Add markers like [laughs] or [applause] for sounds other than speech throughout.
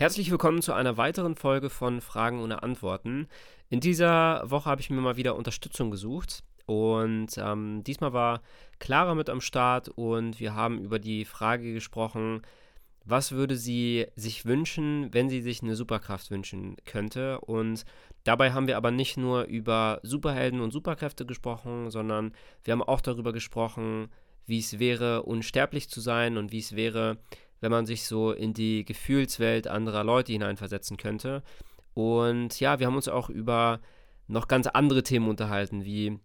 Herzlich willkommen zu einer weiteren Folge von Fragen ohne Antworten. In dieser Woche habe ich mir mal wieder Unterstützung gesucht und ähm, diesmal war Clara mit am Start und wir haben über die Frage gesprochen, was würde sie sich wünschen, wenn sie sich eine Superkraft wünschen könnte. Und dabei haben wir aber nicht nur über Superhelden und Superkräfte gesprochen, sondern wir haben auch darüber gesprochen, wie es wäre, unsterblich zu sein und wie es wäre, wenn man sich so in die Gefühlswelt anderer Leute hineinversetzen könnte. Und ja, wir haben uns auch über noch ganz andere Themen unterhalten, wie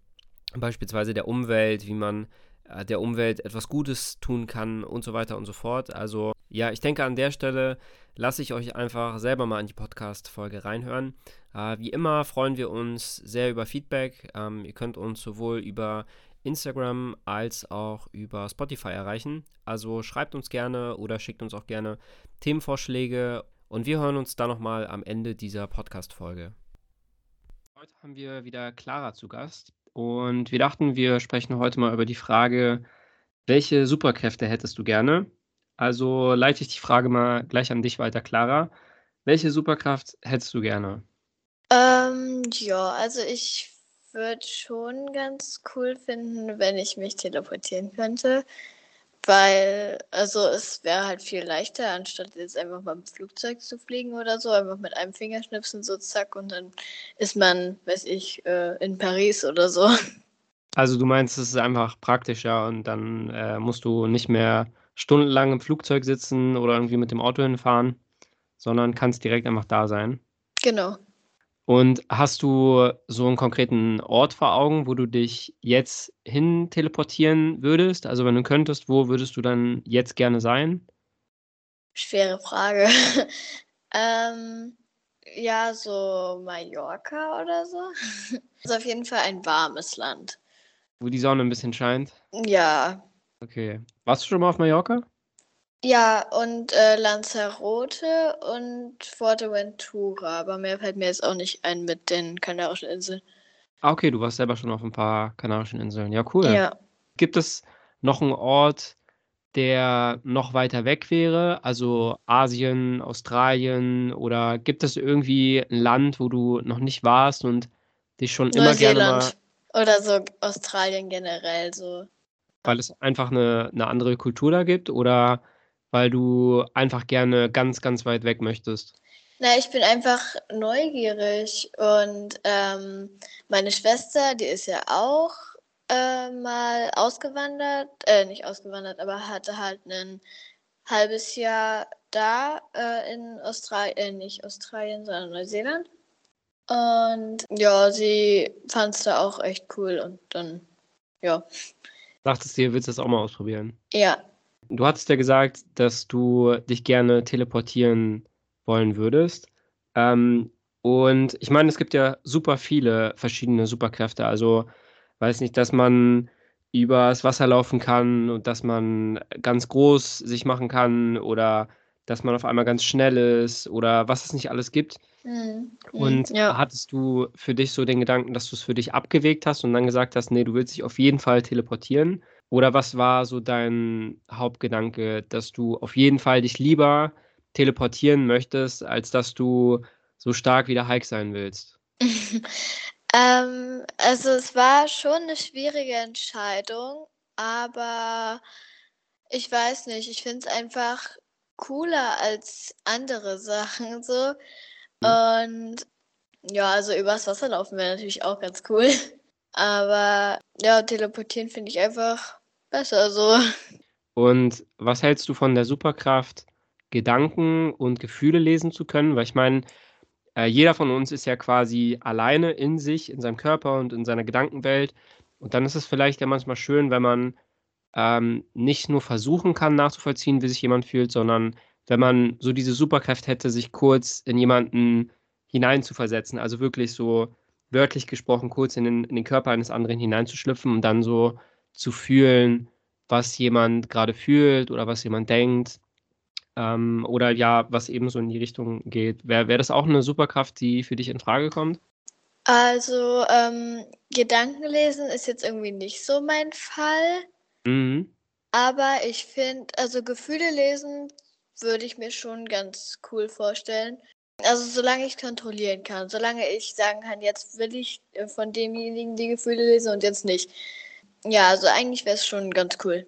beispielsweise der Umwelt, wie man äh, der Umwelt etwas Gutes tun kann und so weiter und so fort. Also ja, ich denke an der Stelle lasse ich euch einfach selber mal in die Podcast-Folge reinhören. Äh, wie immer freuen wir uns sehr über Feedback. Ähm, ihr könnt uns sowohl über Instagram als auch über Spotify erreichen. Also schreibt uns gerne oder schickt uns auch gerne Themenvorschläge und wir hören uns dann nochmal am Ende dieser Podcast-Folge. Heute haben wir wieder Clara zu Gast und wir dachten, wir sprechen heute mal über die Frage, welche Superkräfte hättest du gerne? Also leite ich die Frage mal gleich an dich weiter, Clara. Welche Superkraft hättest du gerne? Ähm, ja, also ich würde schon ganz cool finden, wenn ich mich teleportieren könnte. Weil, also es wäre halt viel leichter, anstatt jetzt einfach mal im Flugzeug zu fliegen oder so, einfach mit einem Fingerschnipsen so zack und dann ist man, weiß ich, äh, in Paris oder so. Also du meinst, es ist einfach praktischer und dann äh, musst du nicht mehr stundenlang im Flugzeug sitzen oder irgendwie mit dem Auto hinfahren, sondern kannst direkt einfach da sein. Genau. Und hast du so einen konkreten Ort vor Augen, wo du dich jetzt hin teleportieren würdest? Also wenn du könntest, wo würdest du dann jetzt gerne sein? Schwere Frage. [laughs] ähm, ja, so Mallorca oder so. Das [laughs] ist auf jeden Fall ein warmes Land. Wo die Sonne ein bisschen scheint? Ja. Okay. Warst du schon mal auf Mallorca? Ja, und äh, Lanzarote und Fuerteventura, aber mehr fällt mir jetzt auch nicht ein mit den Kanarischen Inseln. Ah, okay, du warst selber schon auf ein paar Kanarischen Inseln. Ja, cool. Ja. Gibt es noch einen Ort, der noch weiter weg wäre? Also Asien, Australien oder gibt es irgendwie ein Land, wo du noch nicht warst und dich schon immer gerne mal. Oder so Australien generell so. Weil es einfach eine, eine andere Kultur da gibt oder weil du einfach gerne ganz, ganz weit weg möchtest? Na, ich bin einfach neugierig und ähm, meine Schwester, die ist ja auch äh, mal ausgewandert, äh, nicht ausgewandert, aber hatte halt ein halbes Jahr da äh, in Australien, äh, nicht Australien, sondern Neuseeland. Und ja, sie fand es da auch echt cool und dann, ja. Dachtest du, willst du das auch mal ausprobieren? Ja, Du hattest ja gesagt, dass du dich gerne teleportieren wollen würdest. Ähm, und ich meine, es gibt ja super viele verschiedene Superkräfte. Also, weiß nicht, dass man übers Wasser laufen kann und dass man ganz groß sich machen kann oder dass man auf einmal ganz schnell ist oder was es nicht alles gibt. Mhm. Und ja. hattest du für dich so den Gedanken, dass du es für dich abgewegt hast und dann gesagt hast, nee, du willst dich auf jeden Fall teleportieren? Oder was war so dein Hauptgedanke, dass du auf jeden Fall dich lieber teleportieren möchtest, als dass du so stark wie der Hulk sein willst? [laughs] ähm, also es war schon eine schwierige Entscheidung, aber ich weiß nicht, ich finde es einfach cooler als andere Sachen so. Mhm. Und ja, also übers Wasser laufen wäre natürlich auch ganz cool. [laughs] Aber ja, teleportieren finde ich einfach besser so. Und was hältst du von der Superkraft, Gedanken und Gefühle lesen zu können? Weil ich meine, äh, jeder von uns ist ja quasi alleine in sich, in seinem Körper und in seiner Gedankenwelt. Und dann ist es vielleicht ja manchmal schön, wenn man ähm, nicht nur versuchen kann nachzuvollziehen, wie sich jemand fühlt, sondern wenn man so diese Superkraft hätte, sich kurz in jemanden hineinzuversetzen. Also wirklich so wörtlich gesprochen, kurz in den, in den Körper eines anderen hineinzuschlüpfen und dann so zu fühlen, was jemand gerade fühlt oder was jemand denkt. Ähm, oder ja, was eben so in die Richtung geht. Wäre wär das auch eine Superkraft, die für dich in Frage kommt? Also, ähm, Gedankenlesen ist jetzt irgendwie nicht so mein Fall. Mhm. Aber ich finde, also Gefühle lesen würde ich mir schon ganz cool vorstellen. Also solange ich kontrollieren kann, solange ich sagen kann, jetzt will ich äh, von demjenigen die Gefühle lesen und jetzt nicht. Ja, also eigentlich wäre es schon ganz cool.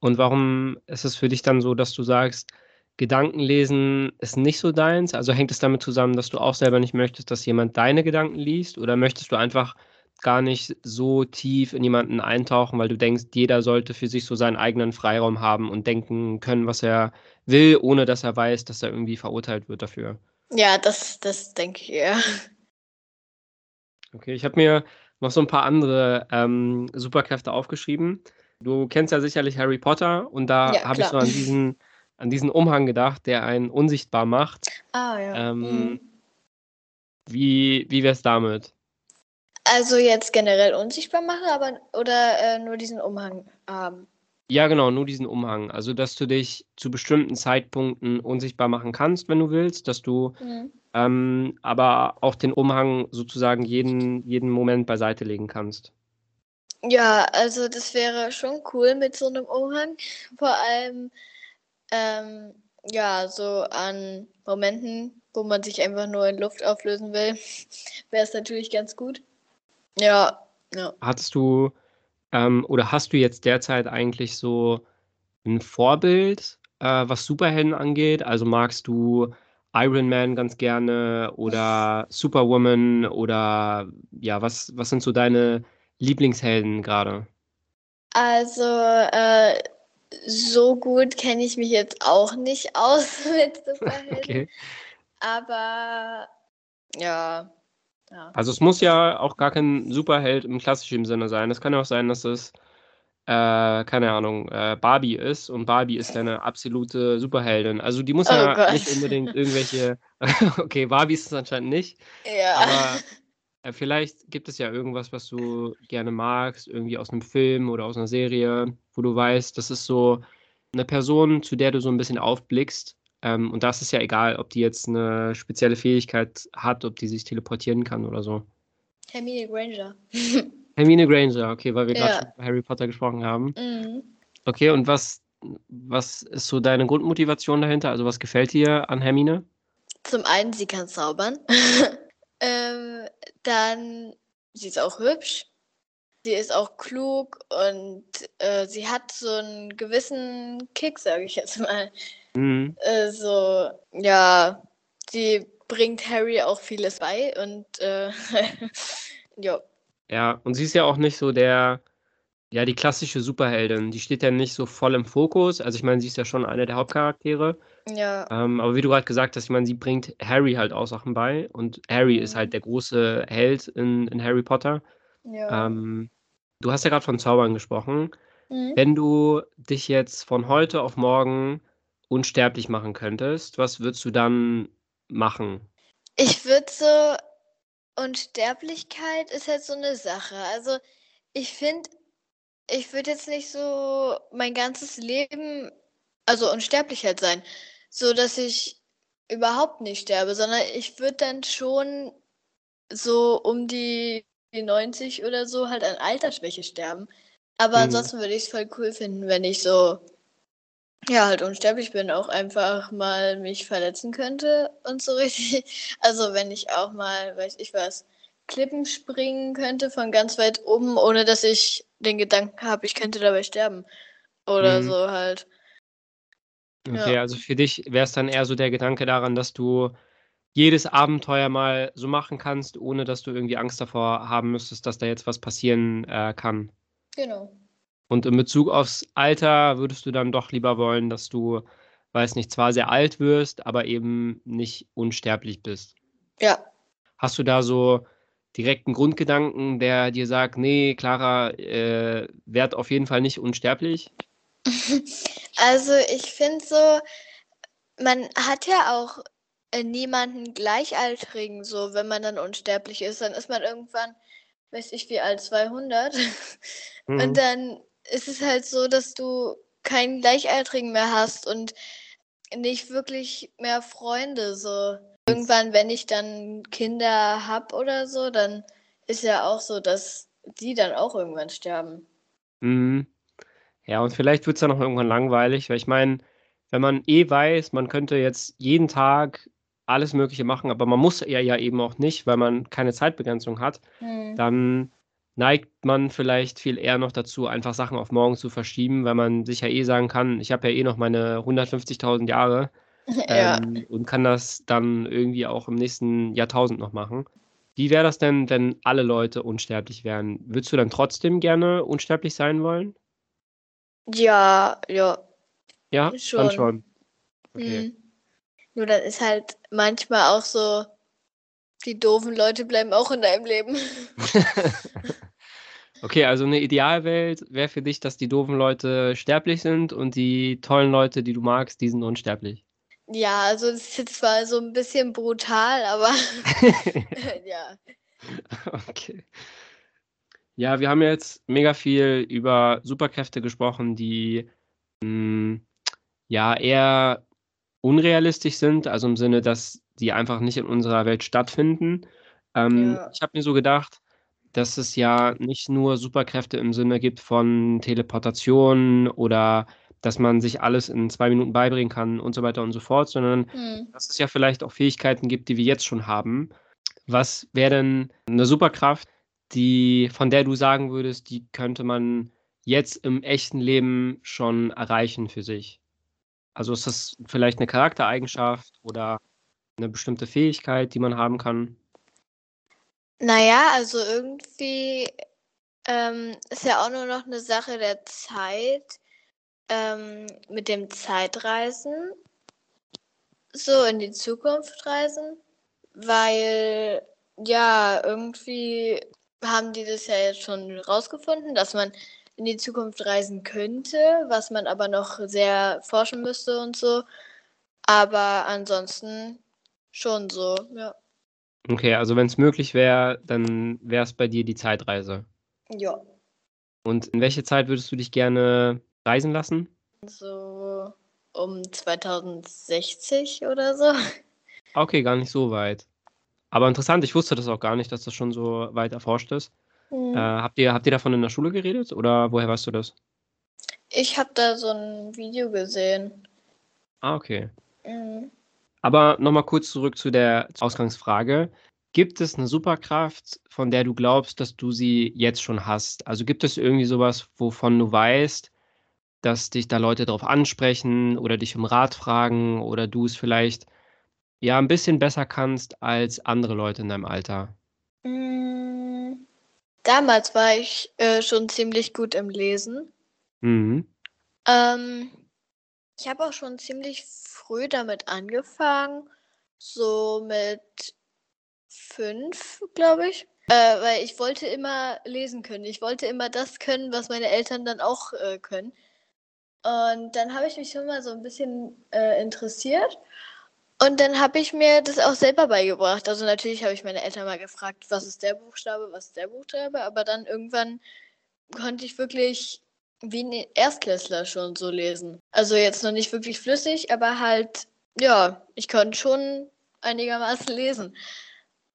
Und warum ist es für dich dann so, dass du sagst, Gedankenlesen ist nicht so deins? Also hängt es damit zusammen, dass du auch selber nicht möchtest, dass jemand deine Gedanken liest? Oder möchtest du einfach gar nicht so tief in jemanden eintauchen, weil du denkst, jeder sollte für sich so seinen eigenen Freiraum haben und denken können, was er will, ohne dass er weiß, dass er irgendwie verurteilt wird dafür? Ja, das, das denke ich eher. Okay, ich habe mir noch so ein paar andere ähm, Superkräfte aufgeschrieben. Du kennst ja sicherlich Harry Potter und da Ja, habe ich so an diesen, an diesen Umhang gedacht, der einen unsichtbar macht. Ah, ja. Ähm, Mhm. Wie, wie wäre es damit? Also jetzt generell unsichtbar machen, aber oder äh, nur diesen Umhang haben. Ja, genau, nur diesen Umhang. Also, dass du dich zu bestimmten Zeitpunkten unsichtbar machen kannst, wenn du willst, dass du Mhm. ähm, aber auch den Umhang sozusagen jeden, jeden Moment beiseite legen kannst. Ja, also das wäre schon cool mit so einem Umhang. Vor allem, ähm, ja, so an Momenten, wo man sich einfach nur in Luft auflösen will, [laughs] wäre es natürlich ganz gut. Ja, ja. Hattest du ähm, oder hast du jetzt derzeit eigentlich so ein Vorbild, äh, was Superhelden angeht? Also magst du Iron Man ganz gerne oder Superwoman oder ja, was, was sind so deine Lieblingshelden gerade? Also, äh, so gut kenne ich mich jetzt auch nicht aus [laughs] mit [laughs] Superhelden. Okay. Aber ja, ja. Also es muss ja auch gar kein Superheld im klassischen Sinne sein. Es kann ja auch sein, dass es, äh, keine Ahnung, äh, Barbie ist und Barbie ist deine absolute Superheldin. Also die muss Oh ja Gott. nicht unbedingt irgendwelche, [laughs] okay, Barbie ist es anscheinend nicht, Ja. aber [laughs] äh, vielleicht gibt es ja irgendwas, was du gerne magst, irgendwie aus einem Film oder aus einer Serie, wo du weißt, das ist so eine Person, zu der du so ein bisschen aufblickst. Ähm, und da ist es ja egal, ob die jetzt eine spezielle Fähigkeit hat, ob die sich teleportieren kann oder so. Hermine Granger. [laughs] Hermine Granger, okay, weil wir gerade Ja. schon über Harry Potter gesprochen haben. Mhm. Okay, und was, was ist so deine Grundmotivation dahinter? Also was gefällt dir an Hermine? Zum einen, sie kann zaubern. [laughs] ähm, dann, sie ist auch hübsch. Sie ist auch klug und äh, sie hat so einen gewissen Kick, sage ich jetzt mal. Mhm. Äh, so, ja, sie bringt Harry auch vieles bei und äh, [laughs] ja. Ja, und sie ist ja auch nicht so der, ja, die klassische Superheldin. Die steht ja nicht so voll im Fokus. Also ich meine, sie ist ja schon eine der Hauptcharaktere. Ja, Ähm, aber wie du gerade gesagt hast, ich meine, sie bringt Harry halt auch Sachen bei. Und Harry ist Mhm. halt der große Held in, in Harry Potter. ja. Ähm, du hast ja gerade von Zaubern gesprochen. Mhm. Wenn du dich jetzt von heute auf morgen unsterblich machen könntest, was würdest du dann machen? Ich würde so, Unsterblichkeit ist halt so eine Sache. Also ich finde, ich würde jetzt nicht so mein ganzes Leben, also unsterblich halt sein, so dass ich überhaupt nicht sterbe, sondern ich würde dann schon so um die 90 oder so halt an Altersschwäche sterben. Aber Mhm. ansonsten würde ich es voll cool finden, wenn ich so, ja, halt unsterblich bin, auch einfach mal mich verletzen könnte und so [laughs] richtig. Also wenn ich auch mal, weiß ich was, Klippen springen könnte von ganz weit oben, ohne dass ich den Gedanken habe, ich könnte dabei sterben. Oder Mhm. so halt. Okay, Ja. also für dich wäre es dann eher so der Gedanke daran, dass du jedes Abenteuer mal so machen kannst, ohne dass du irgendwie Angst davor haben müsstest, dass da jetzt was passieren äh, kann. Genau. Und in Bezug aufs Alter würdest du dann doch lieber wollen, dass du, weiß nicht, zwar sehr alt wirst, aber eben nicht unsterblich bist. Ja. Hast du da so direkt einen Grundgedanken, der dir sagt, nee, Clara, äh, werd auf jeden Fall nicht unsterblich? [laughs] Also ich finde so, man hat ja auch äh, niemanden Gleichaltrigen, so wenn man dann unsterblich ist, dann ist man irgendwann, weiß ich wie alt, 200. [laughs] Mhm. Und dann ist es halt so, dass du keinen Gleichaltrigen mehr hast und nicht wirklich mehr Freunde. So irgendwann, wenn ich dann Kinder hab oder so, dann ist ja auch so, dass die dann auch irgendwann sterben. Mhm. Ja, und vielleicht wird es dann auch irgendwann langweilig, weil ich meine, wenn man eh weiß, man könnte jetzt jeden Tag alles Mögliche machen, aber man muss ja, ja eben auch nicht, weil man keine Zeitbegrenzung hat, Hm. dann neigt man vielleicht viel eher noch dazu, einfach Sachen auf morgen zu verschieben, weil man sich ja eh sagen kann, ich habe ja eh noch meine 150.000 Jahre [laughs] Ja. ähm, und kann das dann irgendwie auch im nächsten Jahrtausend noch machen. Wie wäre das denn, wenn alle Leute unsterblich wären? Würdest du dann trotzdem gerne unsterblich sein wollen? Ja, ja. Ja, dann Schon. schon. Okay. Hm. Nur dann ist halt manchmal auch so, die doofen Leute bleiben auch in deinem Leben. [laughs] Okay, also eine Idealwelt wäre für dich, dass die doofen Leute sterblich sind und die tollen Leute, die du magst, die sind unsterblich. Ja, also das ist jetzt zwar so ein bisschen brutal, aber [laughs] [laughs] ja. Okay. Ja, wir haben jetzt mega viel über Superkräfte gesprochen, die mh, ja eher unrealistisch sind, also im Sinne, dass die einfach nicht in unserer Welt stattfinden. Ähm, Ja. Ich habe mir so gedacht, dass es ja nicht nur Superkräfte im Sinne gibt von Teleportation oder dass man sich alles in zwei Minuten beibringen kann und so weiter und so fort, sondern Hm. dass es ja vielleicht auch Fähigkeiten gibt, die wir jetzt schon haben. Was wäre denn eine Superkraft, die, von der du sagen würdest, die könnte man jetzt im echten Leben schon erreichen für sich? Also ist das vielleicht eine Charaktereigenschaft oder eine bestimmte Fähigkeit, die man haben kann? Naja, also irgendwie ähm, ist ja auch nur noch eine Sache der Zeit ähm, mit dem Zeitreisen, so in die Zukunft reisen, weil ja, irgendwie haben die das ja jetzt schon rausgefunden, dass man in die Zukunft reisen könnte, was man aber noch sehr forschen müsste und so. Aber ansonsten schon so, ja. Okay, also wenn es möglich wäre, dann wäre es bei dir die Zeitreise. Ja. Und in welche Zeit würdest du dich gerne reisen lassen? So um 2060 oder so. Okay, gar nicht so weit. Aber interessant, ich wusste das auch gar nicht, dass das schon so weit erforscht ist. Äh, habt ihr, habt ihr davon in der Schule geredet oder woher weißt du das? Ich habe da so ein Video gesehen. Ah, okay. Mhm. Aber nochmal kurz zurück zu der Ausgangsfrage. Gibt es eine Superkraft, von der du glaubst, dass du sie jetzt schon hast? Also gibt es irgendwie sowas, wovon du weißt, dass dich da Leute darauf ansprechen oder dich um Rat fragen oder du es vielleicht ja ein bisschen besser kannst als andere Leute in deinem Alter? Mm, Damals war ich äh, schon ziemlich gut im Lesen. Mhm. Ähm, ich habe auch schon ziemlich früh damit angefangen, so mit fünf, glaube ich. Äh, weil ich wollte immer lesen können. Ich wollte immer das können, was meine Eltern dann auch äh, können. Und dann habe ich mich schon mal so ein bisschen äh, interessiert. Und dann habe ich mir das auch selber beigebracht. Also natürlich habe ich meine Eltern mal gefragt, was ist der Buchstabe, was ist der Buchstabe. Aber dann irgendwann konnte ich wirklich wie ein Erstklässler schon so lesen. Also jetzt noch nicht wirklich flüssig, aber halt, ja, ich konnte schon einigermaßen lesen.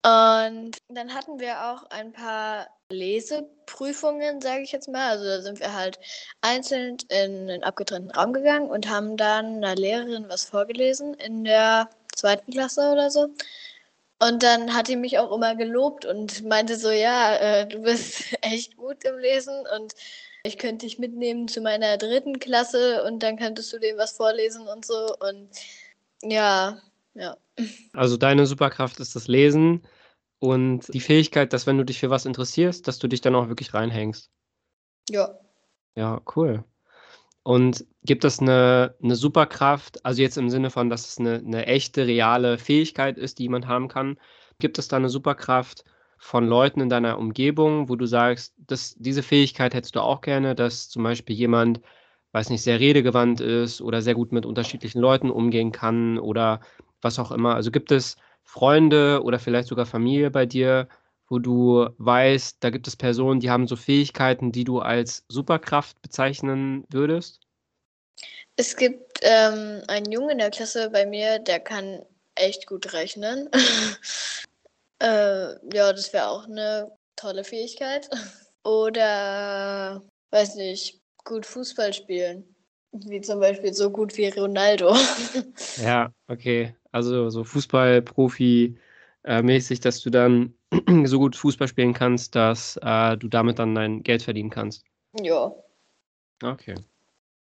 Und dann hatten wir auch ein paar Leseprüfungen, sage ich jetzt mal. Also da sind wir halt einzeln in einen abgetrennten Raum gegangen und haben dann einer Lehrerin was vorgelesen in der zweiten Klasse oder so. Und dann hat die mich auch immer gelobt und meinte so, ja, äh, du bist [laughs] echt gut im Lesen und ich könnte dich mitnehmen zu meiner dritten Klasse und dann könntest du dem was vorlesen und so. Und ja, ja. Also deine Superkraft ist das Lesen und die Fähigkeit, dass wenn du dich für was interessierst, dass du dich dann auch wirklich reinhängst. Ja. Ja, cool. Und gibt es eine, eine Superkraft, also jetzt im Sinne von, dass es eine, eine echte, reale Fähigkeit ist, die jemand haben kann, gibt es da eine Superkraft von Leuten in deiner Umgebung, wo du sagst, dass diese Fähigkeit hättest du auch gerne, dass zum Beispiel jemand, weiß nicht, sehr redegewandt ist oder sehr gut mit unterschiedlichen Leuten umgehen kann oder was auch immer. Also gibt es Freunde oder vielleicht sogar Familie bei dir, wo du weißt, da gibt es Personen, die haben so Fähigkeiten, die du als Superkraft bezeichnen würdest? Es gibt ähm, einen Jungen in der Klasse bei mir, der kann echt gut rechnen. [laughs] äh, ja, das wäre auch eine tolle Fähigkeit. [laughs] Oder, weiß nicht, gut Fußball spielen. Wie zum Beispiel so gut wie Ronaldo. [laughs] Ja, okay. Also so Fußballprofi-mäßig, dass du dann [clears throat] so gut Fußball spielen kannst, dass äh, du damit dann dein Geld verdienen kannst. Ja. Okay.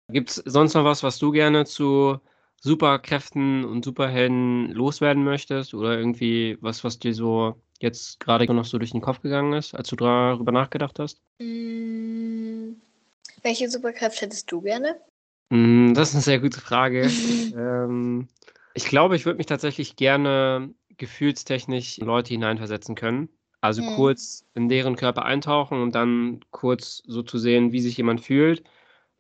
Gibt es sonst noch was, was du gerne zu Superkräften und Superhelden loswerden möchtest? Oder irgendwie was, was dir so jetzt gerade noch so durch den Kopf gegangen ist, als du darüber nachgedacht hast? Mm, welche Superkraft hättest du gerne? Mm, das ist eine sehr gute Frage. [laughs] ähm, ich glaube, ich würde mich tatsächlich gerne gefühlstechnisch in Leute hineinversetzen können. Also Mhm. kurz in deren Körper eintauchen und dann kurz so zu sehen, wie sich jemand fühlt.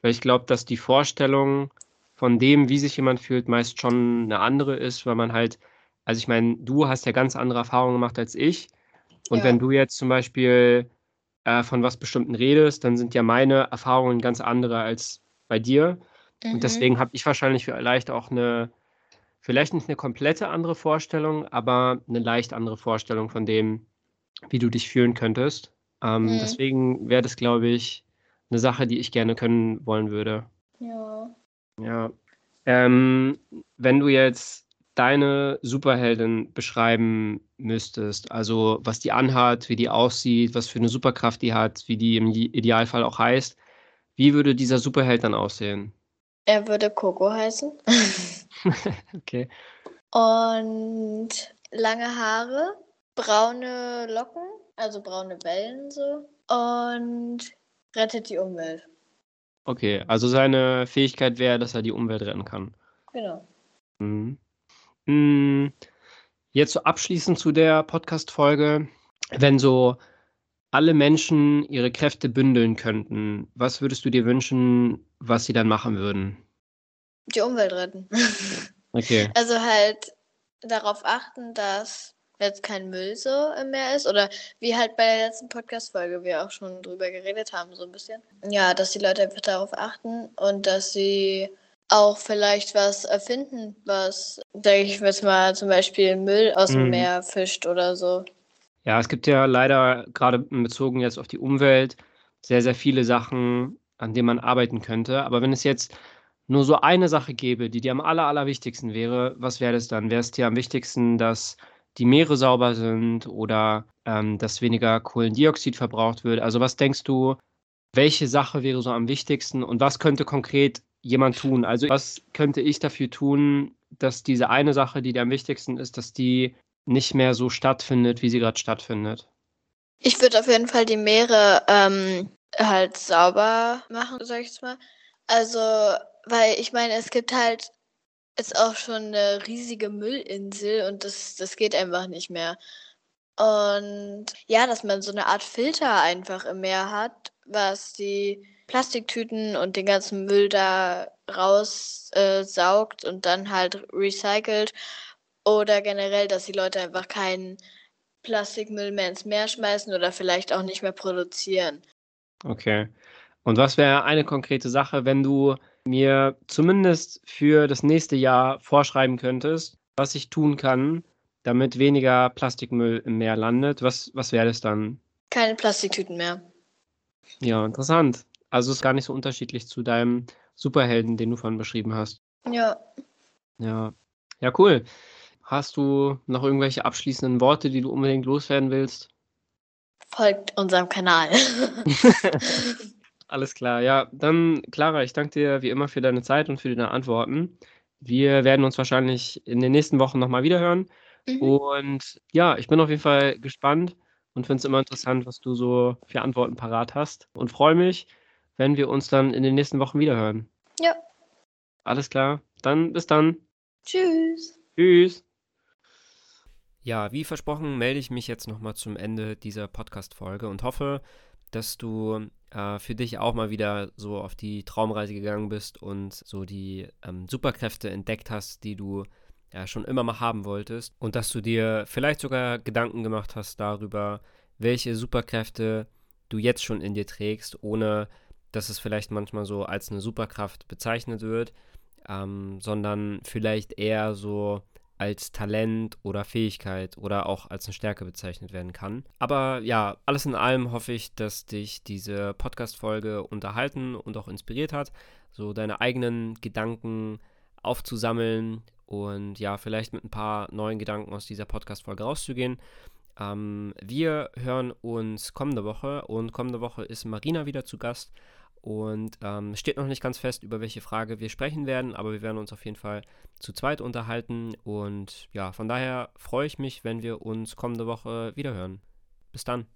Weil ich glaube, dass die Vorstellung von dem, wie sich jemand fühlt, meist schon eine andere ist, weil man halt, also ich meine, du hast ja ganz andere Erfahrungen gemacht als ich. Und Ja. wenn du jetzt zum Beispiel äh, von was Bestimmten redest, dann sind ja meine Erfahrungen ganz andere als bei dir. Mhm. Und deswegen habe ich wahrscheinlich vielleicht auch eine, vielleicht nicht eine komplette andere Vorstellung, aber eine leicht andere Vorstellung von dem, wie du dich fühlen könntest. Ähm, Mhm. Deswegen wäre das, glaube ich, eine Sache, die ich gerne können wollen würde. Ja. Ja. Ähm, wenn du jetzt deine Superheldin beschreiben müsstest, also was die anhat, wie die aussieht, was für eine Superkraft die hat, wie die im Idealfall auch heißt, wie würde dieser Superheld dann aussehen? Er würde Coco heißen. [laughs] [laughs] Okay. Und lange Haare, braune Locken, also braune Wellen so. Und rettet die Umwelt. Okay, also seine Fähigkeit wäre, dass er die Umwelt retten kann. Genau. Mhm. Mm, Jetzt so abschließend zu der Podcast-Folge, wenn so alle Menschen ihre Kräfte bündeln könnten, was würdest du dir wünschen, was sie dann machen würden? Die Umwelt retten. [laughs] Okay. Also halt darauf achten, dass jetzt kein Müll so im Meer ist. Oder wie halt bei der letzten Podcast-Folge wir auch schon drüber geredet haben, so ein bisschen. Ja, dass die Leute einfach darauf achten und dass sie auch vielleicht was erfinden, was, sag ich jetzt mal, zum Beispiel Müll aus dem Mhm. Meer fischt oder so. Ja, es gibt ja leider gerade bezogen jetzt auf die Umwelt sehr, sehr viele Sachen, an denen man arbeiten könnte. Aber wenn es jetzt nur so eine Sache gäbe, die dir am aller, allerwichtigsten wäre, was wäre das dann? Wäre es dir am wichtigsten, dass die Meere sauber sind oder ähm, dass weniger Kohlendioxid verbraucht wird? Also was denkst du, welche Sache wäre so am wichtigsten und was könnte konkret jemand tun? Also was könnte ich dafür tun, dass diese eine Sache, die dir am wichtigsten ist, dass die nicht mehr so stattfindet, wie sie gerade stattfindet? Ich würde auf jeden Fall die Meere ähm, halt sauber machen, sag ich jetzt mal. Also, weil ich meine, es gibt halt jetzt auch schon eine riesige Müllinsel und das, das geht einfach nicht mehr. Und ja, dass man so eine Art Filter einfach im Meer hat, was die Plastiktüten und den ganzen Müll da raussaugt äh, und dann halt recycelt. Oder generell, dass die Leute einfach keinen Plastikmüll mehr ins Meer schmeißen oder vielleicht auch nicht mehr produzieren. Okay. Und was wäre eine konkrete Sache, wenn du mir zumindest für das nächste Jahr vorschreiben könntest, was ich tun kann, damit weniger Plastikmüll im Meer landet? Was, was wäre das dann? Keine Plastiktüten mehr. Ja, interessant. Also ist gar nicht so unterschiedlich zu deinem Superhelden, den du vorhin beschrieben hast. Ja. Ja. Ja, cool. Hast du noch irgendwelche abschließenden Worte, die du unbedingt loswerden willst? Folgt unserem Kanal. [laughs] [laughs] Alles klar. Ja, dann, Clara, ich danke dir wie immer für deine Zeit und für deine Antworten. Wir werden uns wahrscheinlich in den nächsten Wochen nochmal wiederhören. Mhm. Und ja, ich bin auf jeden Fall gespannt und finde es immer interessant, was du so für Antworten parat hast. Und freue mich, wenn wir uns dann in den nächsten Wochen wiederhören. Ja. Alles klar. Dann bis dann. Tschüss. Tschüss. Ja, wie versprochen, melde ich mich jetzt nochmal zum Ende dieser Podcast-Folge und hoffe, dass du äh, für dich auch mal wieder so auf die Traumreise gegangen bist und so die ähm, Superkräfte entdeckt hast, die du ja schon immer mal haben wolltest. Und dass du dir vielleicht sogar Gedanken gemacht hast darüber, welche Superkräfte du jetzt schon in dir trägst, ohne dass es vielleicht manchmal so als eine Superkraft bezeichnet wird, ähm, sondern vielleicht eher so als Talent oder Fähigkeit oder auch als eine Stärke bezeichnet werden kann. Aber ja, alles in allem hoffe ich, dass dich diese Podcast-Folge unterhalten und auch inspiriert hat, so deine eigenen Gedanken aufzusammeln und ja, vielleicht mit ein paar neuen Gedanken aus dieser Podcast-Folge rauszugehen. Ähm, wir hören uns kommende Woche und kommende Woche ist Marina wieder zu Gast. Und ähm, steht noch nicht ganz fest, über welche Frage wir sprechen werden, aber wir werden uns auf jeden Fall zu zweit unterhalten. Und ja, von daher freue ich mich, wenn wir uns kommende Woche wiederhören. Bis dann.